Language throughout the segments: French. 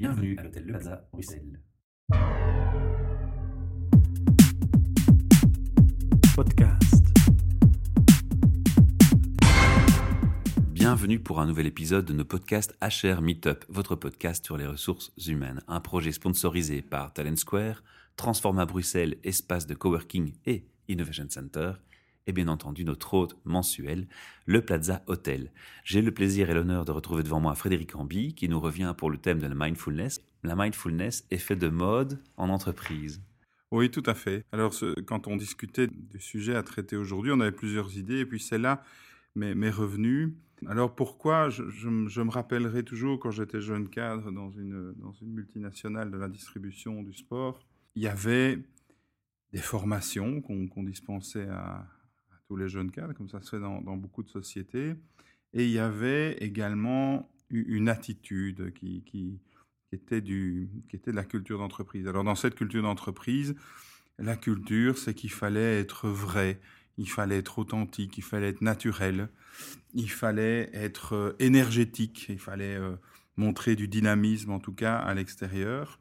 Bienvenue à l'hôtel Le Plaza, Bruxelles. Podcast. Bienvenue pour un nouvel épisode de nos podcasts HR Meetup, votre podcast sur les ressources humaines. Un projet sponsorisé par Talent Square, Transforma Bruxelles, espace de coworking et Innovation Center, et bien entendu notre hôte mensuel, le Plaza Hotel. J'ai le plaisir et l'honneur de retrouver devant moi Frédéric Ambi, qui nous revient pour le thème de la mindfulness. La mindfulness, effet de mode en entreprise. Oui, tout à fait. Alors, quand on discutait du sujet à traiter aujourd'hui, on avait plusieurs idées, et puis celle-là m'est m'est revenue. Alors, pourquoi je, me- rappellerai toujours quand j'étais jeune cadre dans une, dans une multinationale de la distribution du sport, il y avait des formations qu'on dispensait à tous les jeunes cadres, comme ça se fait dans, beaucoup de sociétés, et il y avait également une attitude qui était, du, qui était de la culture d'entreprise. Alors dans cette culture d'entreprise, la culture, c'est qu'il fallait être vrai, il fallait être authentique, il fallait être naturel, il fallait être euh, énergétique, il fallait euh, montrer du dynamisme en tout cas à l'extérieur.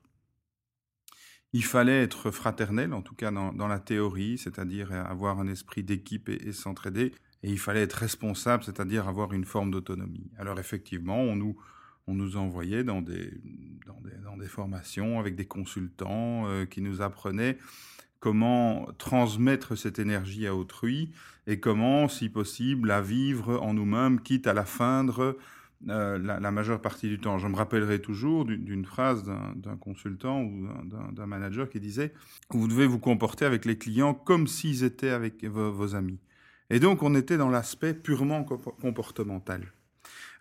Il fallait être fraternel, en tout cas dans, la théorie, c'est-à-dire avoir un esprit d'équipe et, et s'entraider. Et il fallait être responsable, c'est-à-dire avoir une forme d'autonomie. Alors effectivement, on nous, on nous envoyait dans des, dans des, dans des formations avec des consultants euh, qui nous apprenaient comment transmettre cette énergie à autrui et comment, si possible, la vivre en nous-mêmes, quitte à la feindre euh, la, majeure partie du temps. Je me rappellerai toujours d'une phrase d'un consultant ou d'un- manager qui disait « Vous devez vous comporter avec les clients comme s'ils étaient avec vos, amis ». Et donc, on était dans l'aspect purement compo- comportemental.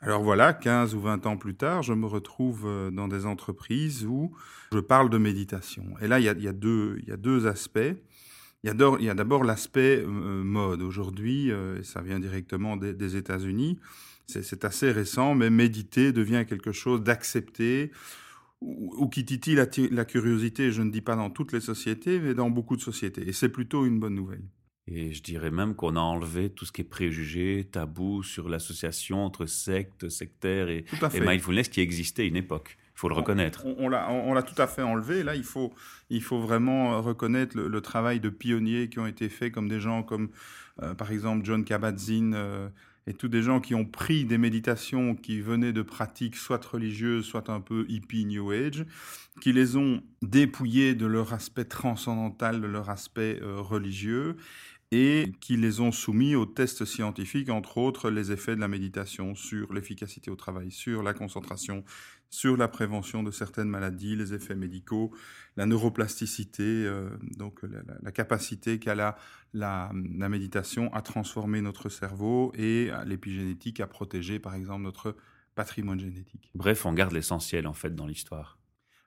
Alors voilà, 15 ou 20 ans plus tard, je me retrouve euh, dans des entreprises où je parle de méditation. Et là, il y a deux aspects. Il y a d'abord l'aspect euh, mode. Aujourd'hui, euh, ça vient directement des, des États-Unis, c'est assez récent, mais méditer devient quelque chose d'accepté ou, ou qui titille la, la curiosité, je ne dis pas dans toutes les sociétés, mais dans beaucoup de sociétés. Et c'est plutôt une bonne nouvelle. Et je dirais même qu'on a enlevé tout ce qui est préjugé, tabou sur l'association entre sectes, sectaires et, et mindfulness qui existait à une époque. Il faut le reconnaître. On, on l'a, on, on l'a tout à fait enlevé. Là, il faut, il faut vraiment euh, reconnaître le, le travail de pionniers qui ont été faits, comme des gens comme, euh, par exemple, John Kabat-Zinn euh, et tous des gens qui ont pris des méditations qui venaient de pratiques soit religieuses, soit un peu hippie New Age, qui les ont dépouillées de leur aspect transcendantal, de leur aspect euh, religieux, et qui les ont soumis aux tests scientifiques, entre autres les effets de la méditation sur l'efficacité au travail, sur la concentration, sur la prévention de certaines maladies, les effets médicaux, la neuroplasticité, euh, donc la, capacité qu'a la, la, la méditation à transformer notre cerveau et l'épigénétique à protéger, par exemple, notre patrimoine génétique. Bref, on garde l'essentiel en fait dans l'histoire.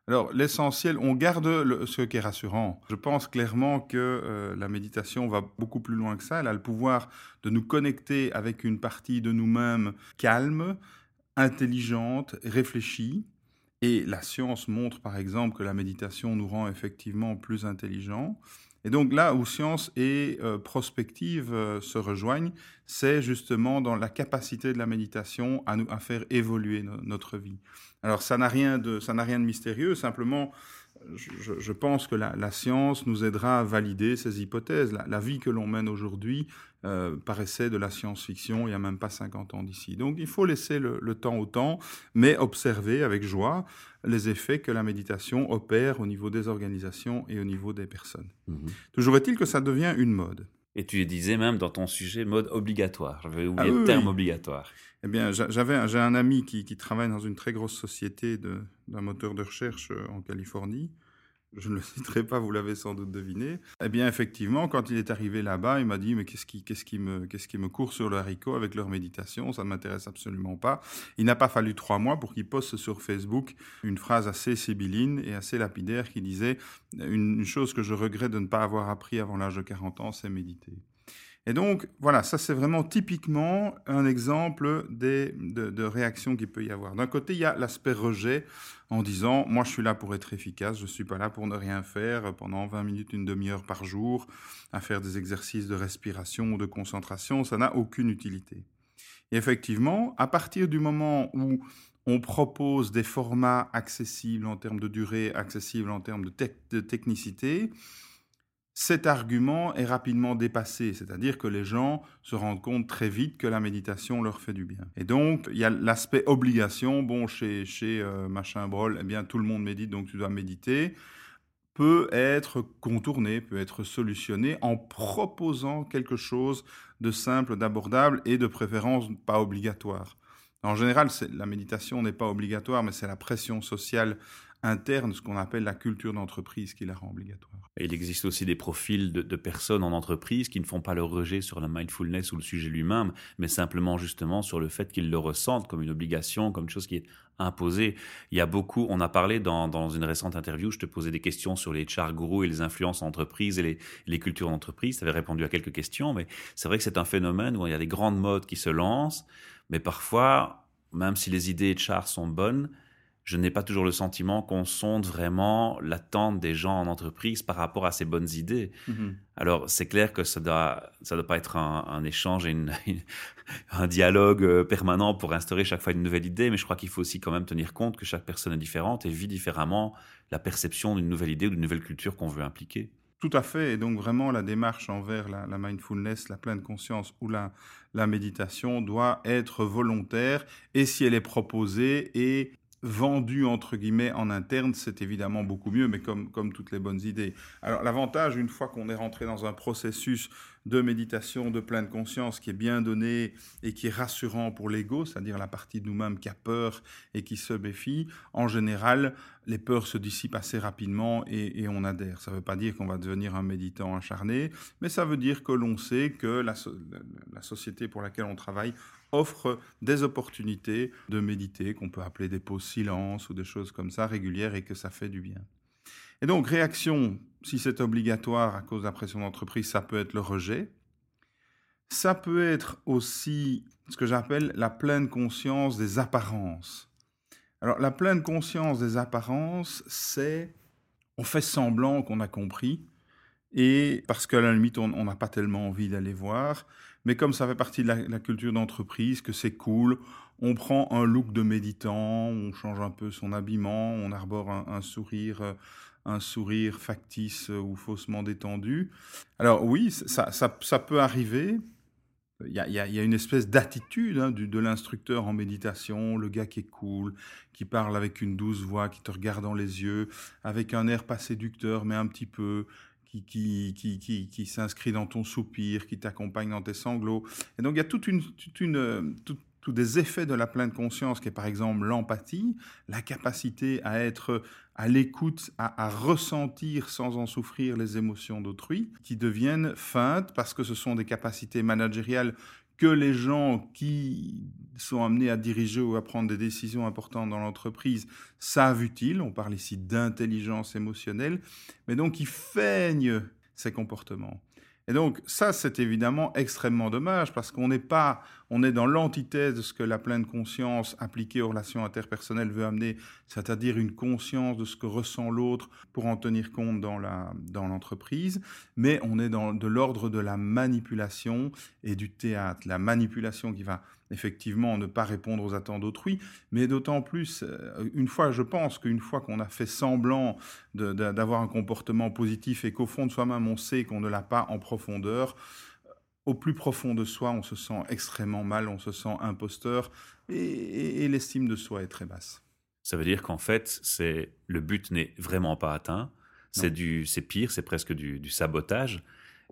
Alors, l'essentiel, on garde ce qui est rassurant. Je pense clairement que euh, la méditation va beaucoup plus loin que ça. Elle a le pouvoir de nous connecter avec une partie de nous-mêmes calme, intelligente, réfléchie. Et la science montre, par exemple, que la méditation nous rend effectivement plus intelligents. Et donc là où science et euh, prospective euh, se rejoignent, c'est justement dans la capacité de la méditation à nous à faire évoluer no- notre vie. Alors ça n'a rien de ça n'a rien de mystérieux, simplement je, pense que la, science nous aidera à valider ces hypothèses. La vie que l'on mène aujourd'hui euh, paraissait de la science-fiction il n'y a même pas 50 ans d'ici. Donc il faut laisser le, le temps au temps, mais observer avec joie les effets que la méditation opère au niveau des organisations et au niveau des personnes. Mhm. Toujours est-il que ça devient une mode. Et tu disais même dans ton sujet mode obligatoire. J'avais oublié Ah le terme oui. obligatoire. Eh bien, j'avais, j'ai un ami qui, qui travaille dans une très grosse société d'un moteur de recherche euh, en Californie. Je ne le citerai pas, vous l'avez sans doute deviné. Eh bien, effectivement, quand il est arrivé là-bas, il m'a dit, mais qu'est-ce qui, me, court sur le haricot avec leur méditation? Ça ne m'intéresse absolument pas. Il n'a pas fallu trois mois pour qu'il poste sur Facebook une phrase assez sibylline et assez lapidaire qui disait, une chose que je regrette de ne pas avoir appris avant l'âge de 40 ans, c'est méditer. Et donc, voilà, ça c'est vraiment typiquement un exemple des, de, réactions qu'il peut y avoir. D'un côté, il y a l'aspect rejet en disant, moi je suis là pour être efficace, je ne suis pas là pour ne rien faire pendant 20 minutes, une demi-heure par jour, à faire des exercices de respiration ou de concentration, ça n'a aucune utilité. Et effectivement, à partir du moment où on propose des formats accessibles en termes de durée, accessibles en termes de, technicité, cet argument est rapidement dépassé, c'est-à-dire que les gens se rendent compte très vite que la méditation leur fait du bien. Et donc, il y a l'aspect obligation. Bon, chez, chez euh, machin brol, eh bien, tout le monde médite, donc tu dois méditer peut être contourné, peut être solutionné en proposant quelque chose de simple, d'abordable et de préférence pas obligatoire. En général, la méditation n'est pas obligatoire, mais c'est la pression sociale interne, ce qu'on appelle la culture d'entreprise qui la rend obligatoire. Il existe aussi des profils de, personnes en entreprise qui ne font pas le rejet sur la mindfulness ou le sujet lui-même, mais simplement justement sur le fait qu'ils le ressentent comme une obligation, comme une chose qui est imposée. Il y a beaucoup, on a parlé dans, une récente interview, je te posais des questions sur les char gurus et les influences en entreprise et les, les cultures d'entreprise. Tu avais répondu à quelques questions, mais c'est vrai que c'est un phénomène où il y a des grandes modes qui se lancent, mais parfois, même si les idées char sont bonnes, je n'ai pas toujours le sentiment qu'on sonde vraiment l'attente des gens en entreprise par rapport à ces bonnes idées. Mhm. Alors, c'est clair que ça doit, ça doit pas être un, échange et un dialogue euh, permanent pour instaurer chaque fois une nouvelle idée, mais je crois qu'il faut aussi quand même tenir compte que chaque personne est différente et vit différemment la perception d'une nouvelle idée ou d'une nouvelle culture qu'on veut impliquer. Tout à fait. Et donc vraiment, la démarche envers la, mindfulness, la pleine conscience ou la, la méditation doit être volontaire. Et si elle est proposée et vendu entre guillemets en interne, c'est évidemment beaucoup mieux, mais comme, comme toutes les bonnes idées. Alors l'avantage, une fois qu'on est rentré dans un processus de méditation, de pleine conscience qui est bien donné et qui est rassurant pour l'ego, c'est-à-dire la partie de nous-mêmes qui a peur et qui se méfie, en général, les peurs se dissipent assez rapidement et, on adhère. Ça ne veut pas dire qu'on va devenir un méditant acharné, mais ça veut dire que l'on sait que la, la société pour laquelle on travaille offre des opportunités de méditer, qu'on peut appeler des pauses silence ou des choses comme ça régulières et que ça fait du bien. Et donc, réaction, si c'est obligatoire à cause de la pression d'entreprise, ça peut être le rejet. Ça peut être aussi ce que j'appelle la pleine conscience des apparences. Alors, la pleine conscience des apparences, c'est on fait semblant qu'on a compris, et parce qu'à la limite, on n'a pas tellement envie d'aller voir, mais comme ça fait partie de la, culture d'entreprise, que c'est cool, on prend un look de méditant, on change un peu son habillement, on arbore un, sourire, euh, un sourire factice ou faussement détendu. Alors oui, ça, ça, peut arriver. Il y, a, y a, une espèce d'attitude hein, de l'instructeur en méditation, le gars qui est cool, qui parle avec une douce voix, qui te regarde dans les yeux, avec un air pas séducteur, mais un petit peu, qui, qui, qui, qui, s'inscrit dans ton soupir, qui t'accompagne dans tes sanglots. Et donc il y a toute une, toute une, tous des effets de la pleine conscience, qui est par exemple l'empathie, la capacité à être à l'écoute, à, à, ressentir sans en souffrir les émotions d'autrui, qui deviennent feintes parce que ce sont des capacités managériales que les gens qui sont amenés à diriger ou à prendre des décisions importantes dans l'entreprise savent utile. On parle ici d'intelligence émotionnelle, mais donc ils feignent ces comportements. Et donc ça, c'est évidemment extrêmement dommage parce qu'on n'est pas, on est dans l'antithèse de ce que la pleine conscience appliquée aux relations interpersonnelles veut amener, c'est-à-dire une conscience de ce que ressent l'autre pour en tenir compte dans la dans l'entreprise. Mais on est dans de l'ordre de la manipulation et du théâtre, la manipulation qui va effectivement ne pas répondre aux attentes d'autrui, mais d'autant plus, euh, une fois, je pense qu'une fois qu'on a fait semblant d'avoir un comportement positif et qu'au fond de soi-même on sait qu'on ne l'a pas en profondeur, au plus profond de soi, on se sent extrêmement mal, on se sent imposteur et, l'estime de soi est très basse. Ça veut dire qu'en fait, c'est le but n'est vraiment pas atteint, c'est du, c'est pire, c'est presque du, du sabotage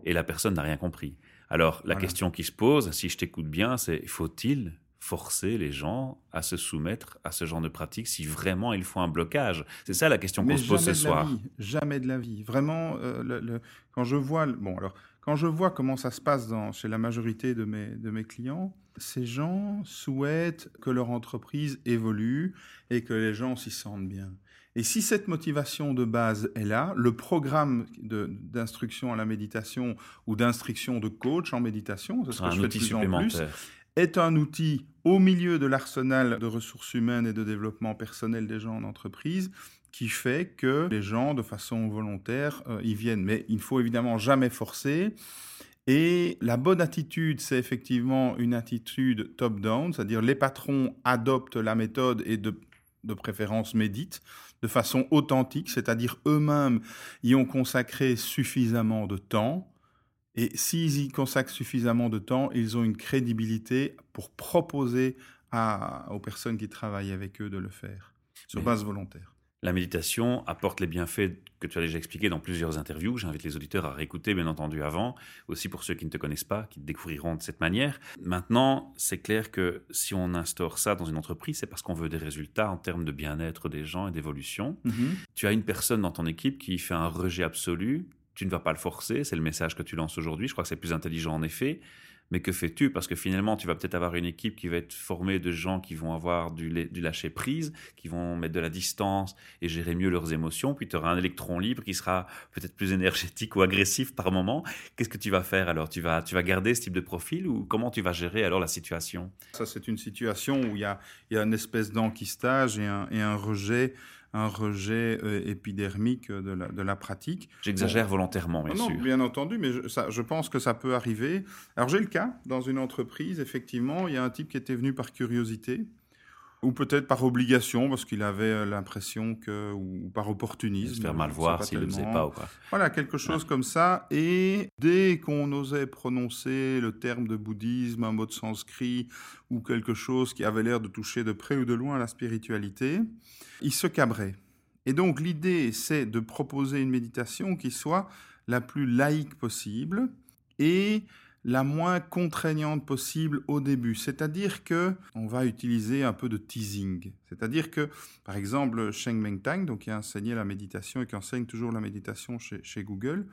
et la personne n'a rien compris. Alors, la question qui se pose, si je t'écoute bien, c'est faut-il forcer les gens à se soumettre à ce genre de pratique si vraiment il faut un blocage? C'est ça la question qu'on se pose ce soir. jamais de la vie. Vraiment, euh, quand je vois, bon alors, quand je vois comment ça se passe dans, chez la majorité de mes, de mes clients, ces gens souhaitent que leur entreprise évolue et que les gens s'y sentent bien. Et si cette motivation de base est là, le programme d'instruction à la méditation ou d'instruction de coach en méditation, ce que je fais de plus en plus, est un outil au milieu de l'arsenal de ressources humaines et de développement personnel des gens en entreprise qui fait que les gens, de façon volontaire, euh, y viennent. Mais il ne faut évidemment jamais forcer. Et la bonne attitude, c'est effectivement une attitude top-down, c'est-à-dire les patrons adoptent la méthode et de, de préférence méditent de façon authentique, c'est-à-dire eux-mêmes y ont consacré suffisamment de temps. Et s'ils y consacrent suffisamment de temps, ils ont une crédibilité pour proposer à, aux personnes qui travaillent avec eux de le faire sur base volontaire. La méditation apporte les bienfaits que tu as déjà expliqués dans plusieurs interviews. J'invite les auditeurs à réécouter, bien entendu, avant. Aussi pour ceux qui ne te connaissent pas, qui te découvriront de cette manière. Maintenant, c'est clair que si on instaure ça dans une entreprise, c'est parce qu'on veut des résultats en termes de bien-être des gens et d'évolution. Mhm. Tu as une personne dans ton équipe qui fait un rejet absolu. Tu ne vas pas le forcer. C'est le message que tu lances aujourd'hui. Je crois que c'est plus intelligent en effet. Mais que fais-tu? Parce que finalement, tu vas peut-être avoir une équipe qui va être formée de gens qui vont avoir du, du lâcher prise, qui vont mettre de la distance et gérer mieux leurs émotions. Puis tu auras un électron libre qui sera peut-être plus énergétique ou agressif par moment. Qu'est-ce que tu vas faire alors? Tu vas, tu vas garder ce type de profil ou comment tu vas gérer alors la situation? Ça, c'est une situation où il y a, y a une espèce d'enquistage et un, et un rejet un rejet euh, épidermique de la, de la pratique. J'exagère bon. volontairement, bien non, sûr. bien entendu, mais je, ça, je, pense que ça peut arriver. Alors j'ai le cas dans une entreprise, effectivement, il y a un type qui était venu par curiosité, ou peut-être par obligation, parce qu'il avait l'impression que, ou par opportunisme. Se faire mal voir s'il ne le faisait pas ou quoi. Voilà, quelque chose ouais. comme ça. Et dès qu'on osait prononcer le terme de bouddhisme, un mot de sanskrit, ou quelque chose qui avait l'air de toucher de près ou de loin à la spiritualité, il se cabrait. Et donc l'idée, c'est de proposer une méditation qui soit la plus laïque possible et la moins contraignante possible au début. C'est-à-dire que on va utiliser un peu de teasing. C'est-à-dire que, par exemple, Sheng Meng Tang, donc qui a enseigné la méditation et qui enseigne toujours la méditation chez, chez Google,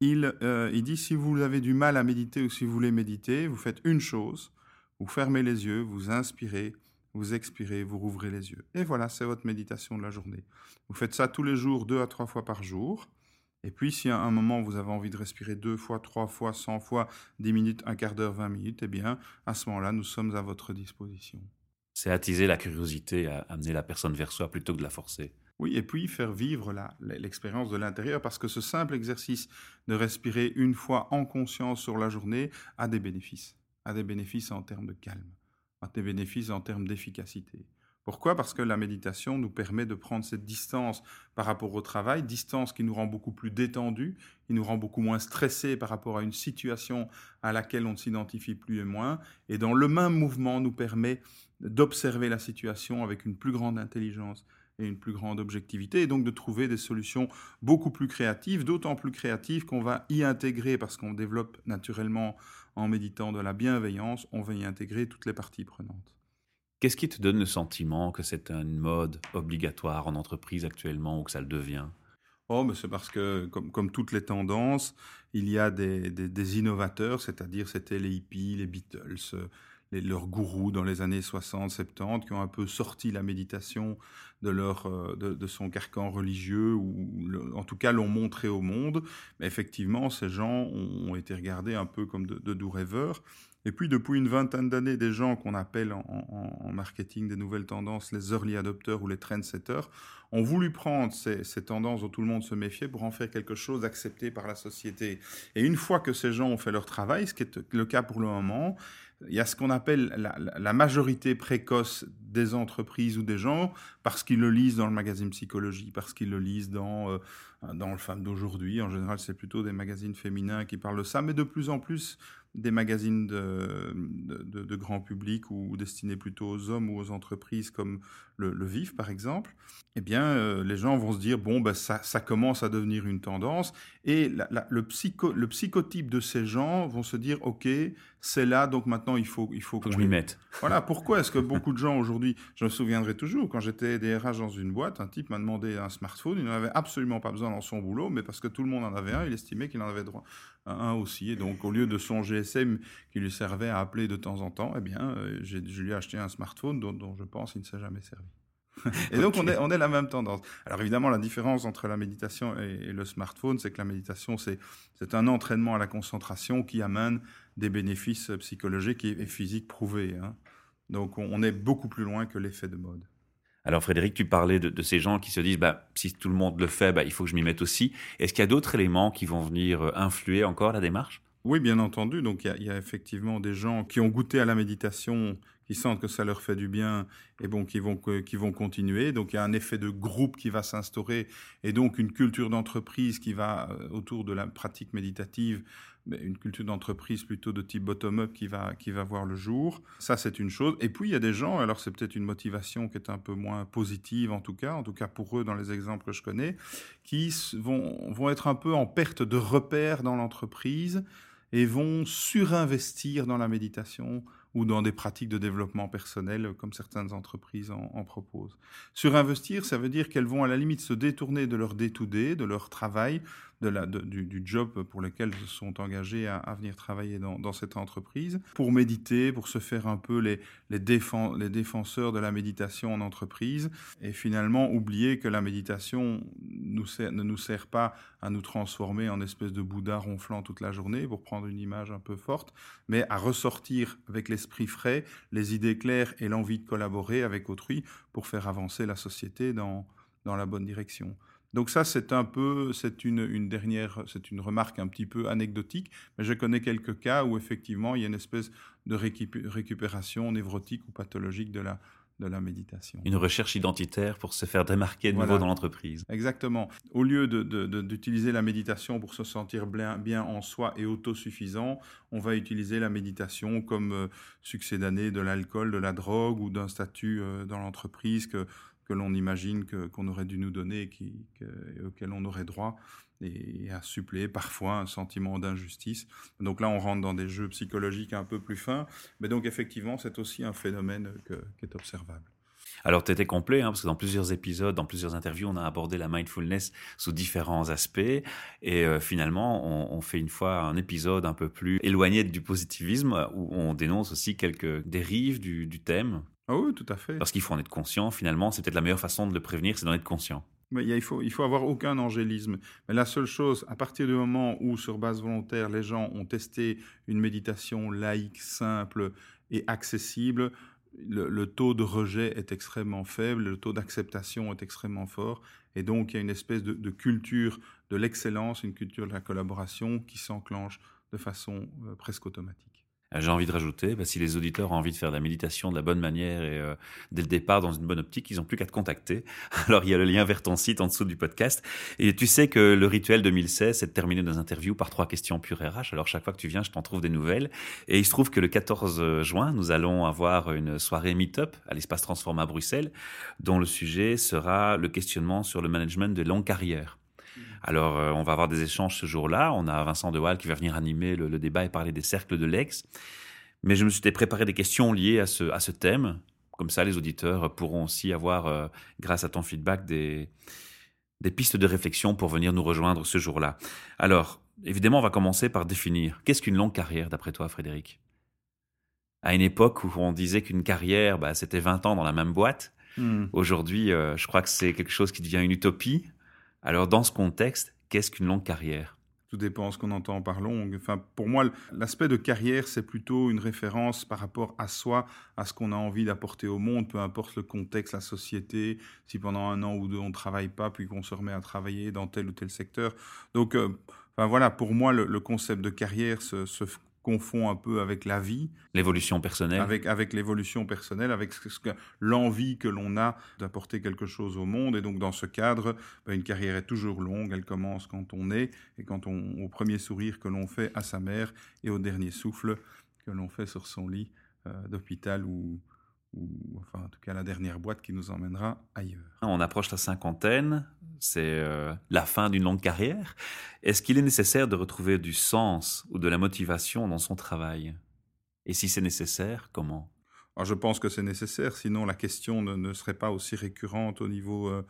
il, euh, il dit si vous avez du mal à méditer ou si vous voulez méditer, vous faites une chose, vous fermez les yeux, vous inspirez, vous expirez, vous rouvrez les yeux. Et voilà, c'est votre méditation de la journée. Vous faites ça tous les jours, deux à trois fois par jour. Et puis, si à un moment vous avez envie de respirer deux fois, trois fois, cent fois, dix minutes, un quart d'heure, vingt minutes, eh bien, à ce moment-là, nous sommes à votre disposition. C'est attiser la curiosité, à amener la personne vers soi plutôt que de la forcer. Oui, et puis faire vivre l'expérience de l'intérieur, parce que ce simple exercice de respirer une fois en conscience sur la journée a des bénéfices, a des bénéfices en termes de calme, a des bénéfices en termes d'efficacité. Pourquoi? Parce que la méditation nous permet de prendre cette distance par rapport au travail, distance qui nous rend beaucoup plus détendus, qui nous rend beaucoup moins stressés par rapport à une situation à laquelle on ne s'identifie plus et moins, et dans le même mouvement nous permet d'observer la situation avec une plus grande intelligence et une plus grande objectivité, et donc de trouver des solutions beaucoup plus créatives, d'autant plus créatives qu'on va y intégrer, parce qu'on développe naturellement en méditant de la bienveillance, on va y intégrer toutes les parties prenantes. Qu'est-ce qui te donne le sentiment que c'est une mode obligatoire en entreprise actuellement ou que ça le devient? Oh, c'est parce que, comme, toutes les tendances, il y a des, innovateurs, c'est-à-dire c'était les hippies, les Beatles, les, leurs gourous dans les années 60, 70, qui ont un peu sorti la méditation de, de son carcan religieux, ou en tout cas l'ont montré au monde. Mais effectivement, ces gens ont, été regardés un peu comme de doux rêveurs. Et puis, depuis une vingtaine d'années, des gens qu'on appelle en, marketing des nouvelles tendances les early adopters ou les trendsetters ont voulu prendre ces, ces, tendances dont tout le monde se méfiait pour en faire quelque chose d'accepté par la société. Et une fois que ces gens ont fait leur travail, ce qui est le cas pour le moment, il y a ce qu'on appelle la, majorité précoce des entreprises ou des gens parce qu'ils le lisent dans le magazine Psychologie, parce qu'ils le lisent dans, euh, dans le Femme d'aujourd'hui. En général, c'est plutôt des magazines féminins qui parlent de ça, mais de plus en plus des magazines de, grand public ou destinés plutôt aux hommes ou aux entreprises comme le, VIF par exemple, eh bien euh, les gens vont se dire bon ben ça, commence à devenir une tendance. Et le, psycho, le psychotype de ces gens vont se dire ok c'est là donc maintenant il faut il faut, faut que je m'y mette. Voilà pourquoi est-ce que beaucoup de gens aujourd'hui, je me souviendrai toujours quand j'étais DRH dans une boîte, un type m'a demandé un smartphone, il n'en avait absolument pas besoin dans son boulot, mais parce que tout le monde en avait un, il estimait qu'il en avait droit un aussi et donc au lieu de son GSM qui lui servait à appeler de temps en temps, eh bien, euh, je lui ai acheté un smartphone dont, dont je pense il ne s'est jamais servi. et donc, okay. on, est, on est la même tendance. Alors, évidemment, la différence entre la méditation et, et le smartphone, c'est que la méditation, c'est un entraînement à la concentration qui amène des bénéfices psychologiques et, physiques prouvés. Hein. Donc, on, est beaucoup plus loin que l'effet de mode. Alors Frédéric, tu parlais de, de, ces gens qui se disent bah, si tout le monde le fait, bah, il faut que je m'y mette aussi. Est-ce qu'il y a d'autres éléments qui vont venir influer encore la démarche? Oui, bien entendu. Donc il y, a effectivement des gens qui ont goûté à la méditation, qui sentent que ça leur fait du bien et bon, qui vont, qui vont continuer. Donc il y a un effet de groupe qui va s'instaurer et donc une culture d'entreprise qui va euh, autour de la pratique méditative une culture d'entreprise plutôt de type bottom-up qui va, qui va voir le jour. Ça, c'est une chose. Et puis, il y a des gens, alors c'est peut-être une motivation qui est un peu moins positive en tout cas, en tout cas pour eux dans les exemples que je connais, qui vont, vont être un peu en perte de repères dans l'entreprise et vont surinvestir dans la méditation ou dans des pratiques de développement personnel comme certaines entreprises en, en proposent. Surinvestir, ça veut dire qu'elles vont à la limite se détourner de leur day-to-day, de leur travail, de la, du, job pour lequel se sont engagés à, venir travailler dans, cette entreprise, pour méditer, pour se faire un peu les, défenseurs de la méditation en entreprise, et finalement oublier que la méditation ne nous sert pas à nous transformer en espèce de Bouddha ronflant toute la journée, pour prendre une image un peu forte, mais à ressortir avec l'esprit frais, les idées claires et l'envie de collaborer avec autrui pour faire avancer la société dans la bonne direction. Donc ça, c'est un peu, c'est une, dernière, c'est une remarque un petit peu anecdotique, mais je connais quelques cas où effectivement il y a une espèce de récupération névrotique ou pathologique de la, de la méditation. Une recherche identitaire pour se faire démarquer de nouveau dans l'entreprise. Exactement. Au lieu d'utiliser la méditation pour se sentir bien, bien, en soi et autosuffisant, on va utiliser la méditation comme euh, succès d'année de l'alcool, de la drogue ou d'un statut euh, dans l'entreprise que que l'on imagine qu'on aurait dû nous donner et, qui, auquel on aurait droit, et, à suppléer parfois un sentiment d'injustice. Donc là, on rentre dans des jeux psychologiques un peu plus fins, mais donc effectivement, c'est aussi un phénomène qui est observable. Alors, tu étais complet, hein, parce que dans plusieurs épisodes, dans plusieurs interviews, on a abordé la mindfulness sous différents aspects. Et euh, finalement, on, fait une fois un épisode un peu plus éloigné du positivisme, où on dénonce aussi quelques dérives du thème, ah oui, tout à fait. Parce qu'il faut en être conscient, finalement, c'est peut-être la meilleure façon de le prévenir, c'est d'en être conscient. Mais il, faut, il faut avoir aucun angélisme. Mais la seule chose, à partir du moment où, sur base volontaire, les gens ont testé une méditation laïque, simple et accessible, le, taux de rejet est extrêmement faible, le taux d'acceptation est extrêmement fort, et donc il y a une espèce de, de culture de l'excellence, une culture de la collaboration qui s'enclenche de façon euh, presque automatique. Euh, j'ai envie de rajouter, bah, si les auditeurs ont envie de faire de la méditation de la bonne manière et euh, dès le départ dans une bonne optique, ils n'ont plus qu'à te contacter. Alors il y a le lien vers ton site en dessous du podcast. Et tu sais que le rituel 2016, c'est de terminer nos interviews par trois questions pure RH. Alors chaque fois que tu viens, je t'en trouve des nouvelles. Et il se trouve que le 14 juin, nous allons avoir une soirée meet-up à l'espace Transforma à Bruxelles, dont le sujet sera le questionnement sur le management de longue carrière. Alors, euh, on va avoir des échanges ce jour-là. On a Vincent De Waal qui va venir animer le, débat et parler des cercles de l'ex. Mais je me suis préparé des questions liées à ce, à ce thème. Comme ça, les auditeurs pourront aussi avoir, euh, grâce à ton feedback, des, des pistes de réflexion pour venir nous rejoindre ce jour-là. Alors, évidemment, on va commencer par définir qu'est-ce qu'une longue carrière, d'après toi, Frédéric? À une époque où on disait qu'une carrière, bah, c'était 20 ans dans la même boîte. Hmm. Aujourd'hui, euh, je crois que c'est quelque chose qui devient une utopie. Alors dans ce contexte, qu'est-ce qu'une longue carrière? Tout dépend ce qu'on entend par longue. Enfin, pour moi, l'aspect de carrière, c'est plutôt une référence par rapport à soi, à ce qu'on a envie d'apporter au monde, peu importe le contexte, la société, si pendant un an ou deux on ne travaille pas, puis qu'on se remet à travailler dans tel ou tel secteur. Donc, euh, enfin, voilà, pour moi, le, concept de carrière se confond un peu avec la vie. L'évolution personnelle. Avec, avec l'évolution personnelle, avec ce, que, l'envie que l'on a d'apporter quelque chose au monde. Et donc, dans ce cadre, ben, une carrière est toujours longue. Elle commence quand on est et quand on, au premier sourire que l'on fait à sa mère et au dernier souffle que l'on fait sur son lit euh, d'hôpital ou, ou enfin en tout cas la dernière boîte qui nous emmènera ailleurs. On approche la cinquantaine, c'est euh, la fin d'une longue carrière. Est-ce qu'il est nécessaire de retrouver du sens ou de la motivation dans son travail? Et si c'est nécessaire, comment? Je pense que c'est nécessaire, sinon la question ne, serait pas aussi récurrente au niveau, euh,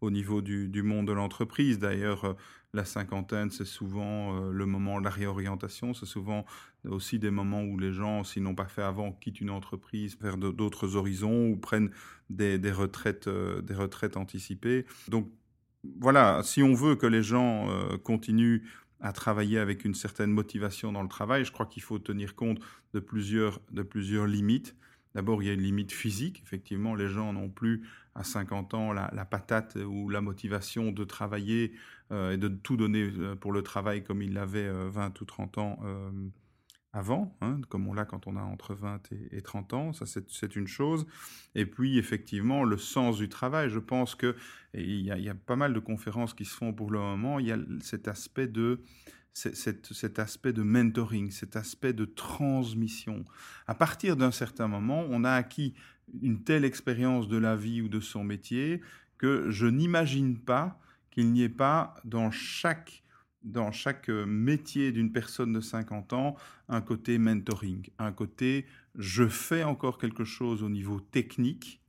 au niveau du, du monde de l'entreprise. D'ailleurs, euh, la cinquantaine, c'est souvent euh, le moment de la réorientation, c'est souvent aussi des moments où les gens, s'ils n'ont pas fait avant, quittent une entreprise vers d'autres horizons ou prennent des, des retraites, des retraites anticipées. Donc voilà, si on veut que les gens continuent à travailler avec une certaine motivation dans le travail, je crois qu'il faut tenir compte de plusieurs, de plusieurs limites. D'abord, il y a une limite physique. Effectivement, les gens n'ont plus à 50 ans la, patate ou la motivation de travailler et de tout donner pour le travail comme ils l'avaient 20 ou 30 ans avant, hein, comme on l'a quand on a entre 20 et, 30 ans, ça c'est une chose. Et puis effectivement, le sens du travail, je pense que il y, a pas mal de conférences qui se font pour le moment, il y a cet aspect de cet, aspect de mentoring, cet aspect de transmission. À partir d'un certain moment, on a acquis une telle expérience de la vie ou de son métier que je n'imagine pas qu'il n'y ait pas dans chaque dans chaque euh, métier d'une personne de 50 ans un côté mentoring, un côté je fais encore quelque chose au niveau technique,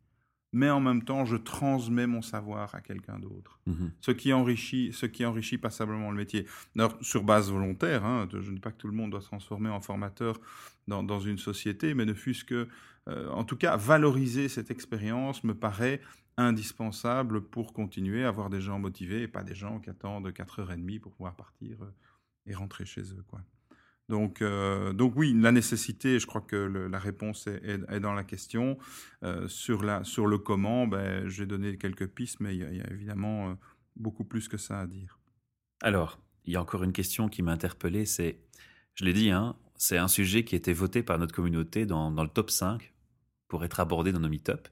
mais en même temps je transmets mon savoir à quelqu'un d'autre. Mhm. Ce qui enrichit, ce qui enrichit passablement le métier. Alors sur base volontaire, hein, je ne dis pas que tout le monde doit se transformer en formateur dans, une société, mais ne fût-ce que, euh, en tout cas, valoriser cette expérience me paraît indispensable pour continuer à avoir des gens motivés et pas des gens qui attendent 4h30 pour pouvoir partir euh, et rentrer chez eux. Quoi. Donc, euh, donc oui, la nécessité, je crois que la réponse est, dans la question. Euh, sur, la, sur le comment, ben, j'ai donné quelques pistes, mais il y a, évidemment beaucoup plus que ça à dire. Alors, il y a encore une question qui m'a interpellé, c'est, je l'ai dit, hein, c'est un sujet qui a été voté par notre communauté dans, dans le top 5 pour être abordé dans nos meet-up.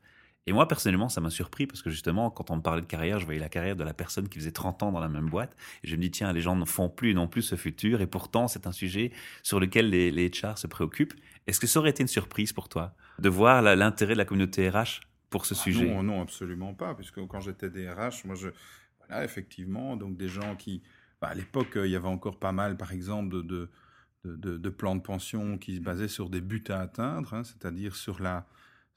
Et moi, personnellement, ça m'a surpris parce que justement, quand on me parlait de carrière, je voyais la carrière de la personne qui faisait 30 ans dans la même boîte. Et je me dis, tiens, les gens ne font plus non plus ce futur. Et pourtant, c'est un sujet sur lequel les, les HR se préoccupent. Est-ce que ça aurait été une surprise pour toi de voir l'intérêt de la communauté RH pour ce ah sujet? Non, non, absolument pas. Puisque quand j'étais DRH, moi, je, voilà, effectivement, donc des gens qui, bah, à l'époque, il y avait encore pas mal, par exemple, de, de, de, plans de pension qui se basaient sur des buts à atteindre, hein, c'est-à-dire sur la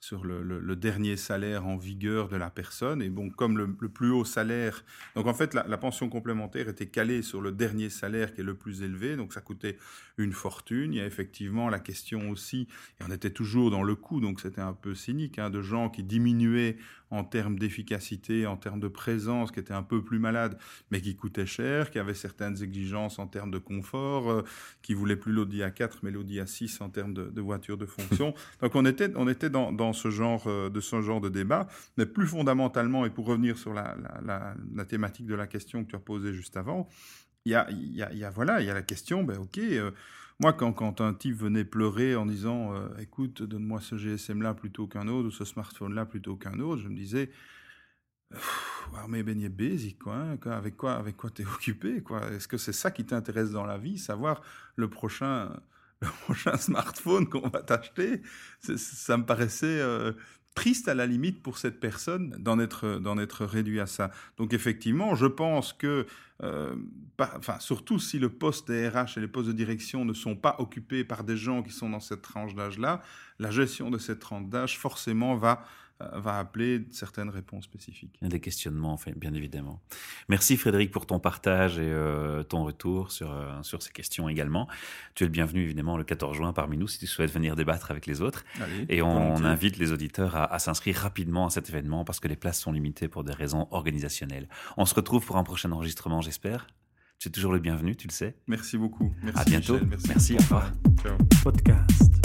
sur le, dernier salaire en vigueur de la personne. Et bon, comme le, plus haut salaire, donc en fait, la, pension complémentaire était calée sur le dernier salaire qui est le plus élevé, donc ça coûtait une fortune. Il y a effectivement la question aussi, et on était toujours dans le coût, donc c'était un peu cynique, hein, de gens qui diminuaient en termes d'efficacité, en termes de présence, qui étaient un peu plus malades, mais qui coûtaient cher, qui avaient certaines exigences en termes de confort, euh, qui voulaient plus l'Audi A4, mais l'Audi A6 en termes de, voiture de fonction. donc on était, on était dans, dans ce genre, euh, de ce genre de débat, mais plus fondamentalement, et pour revenir sur la, la, thématique de la question que tu as posée juste avant, il y a, y, a, y a, voilà, il y a la question, ben ok, euh, moi quand, quand un type venait pleurer en disant, euh, écoute, donne-moi ce GSM-là plutôt qu'un autre, ou ce smartphone-là plutôt qu'un autre, je me disais, mais ben basic quoi, hein, avec quoi avec quoi t'es occupé Est-ce que c'est ça qui t'intéresse dans la vie, savoir le prochain prochain smartphone qu'on va t'acheter, ça me paraissait euh, triste à la limite pour cette personne d'en être, d'en être réduit à ça. Donc effectivement, je pense que, euh, enfin, surtout si le poste des RH et les postes de direction ne sont pas occupés par des gens qui sont dans cette tranche d'âge-là, la gestion de cette tranche d'âge forcément va va appeler certaines réponses spécifiques. Des questionnements, bien évidemment. Merci Frédéric pour ton partage et euh, ton retour sur, euh, sur ces questions également. Tu es le bienvenu évidemment le 14 juin parmi nous si tu souhaites venir débattre avec les autres. et on, invite les auditeurs à, à s'inscrire rapidement à cet événement parce que les places sont limitées pour des raisons organisationnelles. On se retrouve pour un prochain enregistrement, j'espère. Tu es toujours le bienvenu, tu le sais. Merci beaucoup. Merci à bientôt. merci. merci, au revoir. Ciao. Podcast.